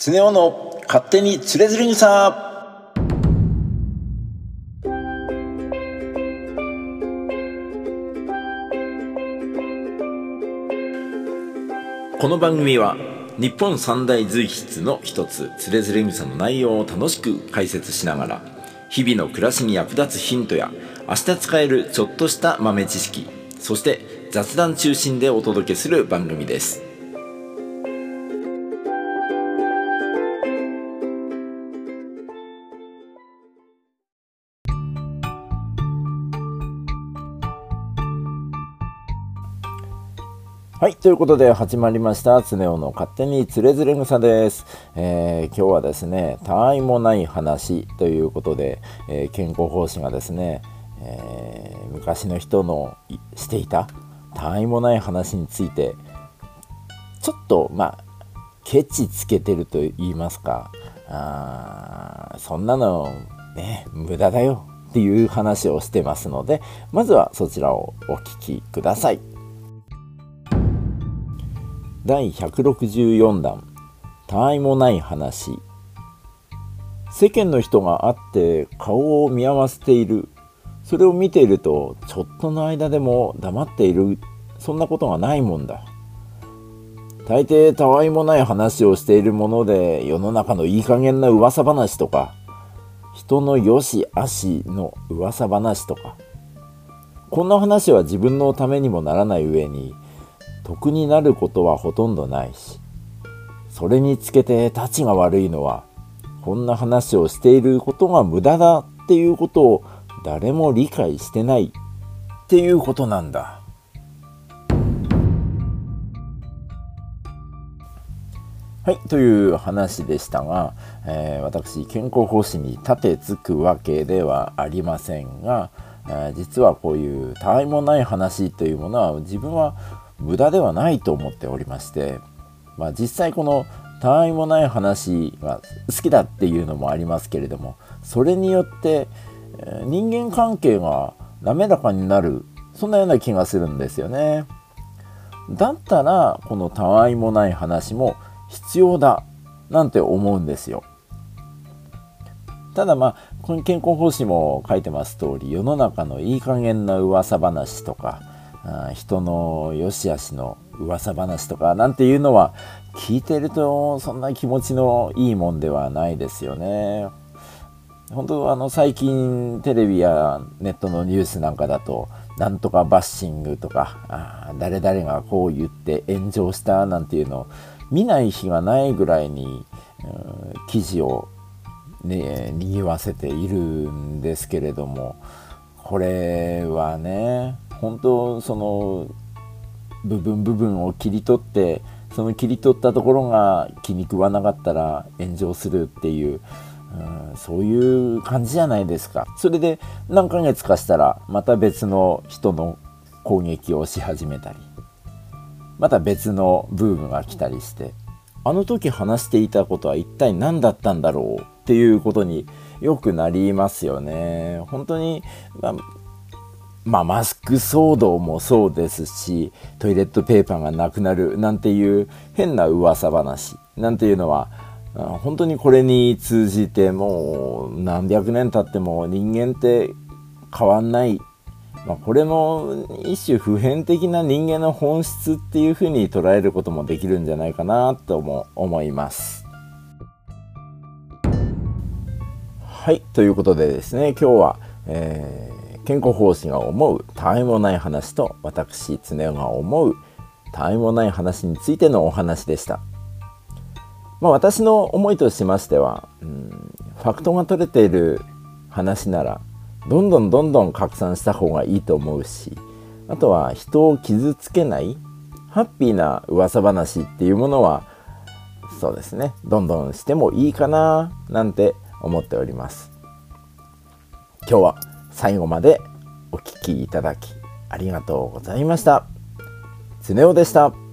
常雄の勝手につれづれ草この番組は日本三大随筆の一つつれづれ草の内容を楽しく解説しながら日々の暮らしに役立つヒントや明日使えるちょっとした豆知識そして雑談中心でお届けする番組です。はい。ということで始まりました。つねおの勝手につれづれ草です、えー、今日はですね、たわいもない話ということで、えー、健康奉仕がですね、えー、昔の人のしていたたわいもない話について、ちょっと、まあ、ケチつけてると言いますか、あそんなの、ね、無駄だよっていう話をしてますので、まずはそちらをお聞きください。第164弾たわいもない話。世間の人が会って顔を見合わせている。それを見ているとちょっとの間でも黙っている。そんなことがないもんだ。大抵たわいもない話をしているもので世の中のいい加減な噂話とか人の良し悪しの噂話とか。こんな話は自分のためにもならない上に得になることはほとんどないしそれにつけてたちが悪いのはこんな話をしていることが無駄だっていうことを誰も理解してないっていうことなんだ。はい、という話でしたが、えー、私健康方針に立てつくわけではありませんが、えー、実はこういうたわいもない話というものは自分は無駄ではないと思っておりまして、まあ、実際このたわいもない話が好きだっていうのもありますけれどもそれによって人間関係が滑らかになるそんなような気がするんですよね。だったらこのたわいもない話も必要だなんて思うんですよ。ただまあこの健康方針も書いてます通り世の中のいい加減な噂話とか人の良し悪しの噂話とかなんていうのは聞いてるとそんな気持ちのいいもんではないですよね。本当あの最近テレビやネットのニュースなんかだとなんとかバッシングとかあ誰々がこう言って炎上したなんていうのを見ない日がないぐらいに、記事をねにぎわせているんですけれどもこれはね本当その部分部分を切り取ってその切り取ったところが気に食わなかったら炎上するっていう、うん、そういう感じじゃないですかそれで何ヶ月かしたらまた別の人の攻撃をし始めたりまた別のブームが来たりしてあの時話していたことは一体何だったんだろうっていうことによくなりますよね。本当に、まあ、まあ、マスク騒動もそうですしトイレットペーパーがなくなるなんていう変な噂話なんていうのは本当にこれに通じてもう何百年経っても人間って変わんない、まあ、これも一種普遍的な人間の本質っていうふうに捉えることもできるんじゃないかなとも思います。はいということでですね今日は、えー健康方針が思うたわいもない話と私常雄が思うたわいもない話についてのお話でした。まあ、私の思いとしましては、うん、ファクトが取れている話ならどんどんどんどん拡散した方がいいと思うしあとは人を傷つけないハッピーな噂話っていうものはそうですねどんどんしてもいいかななんて思っております今日は最後までお聴きいただきありがとうございました。つねおでした。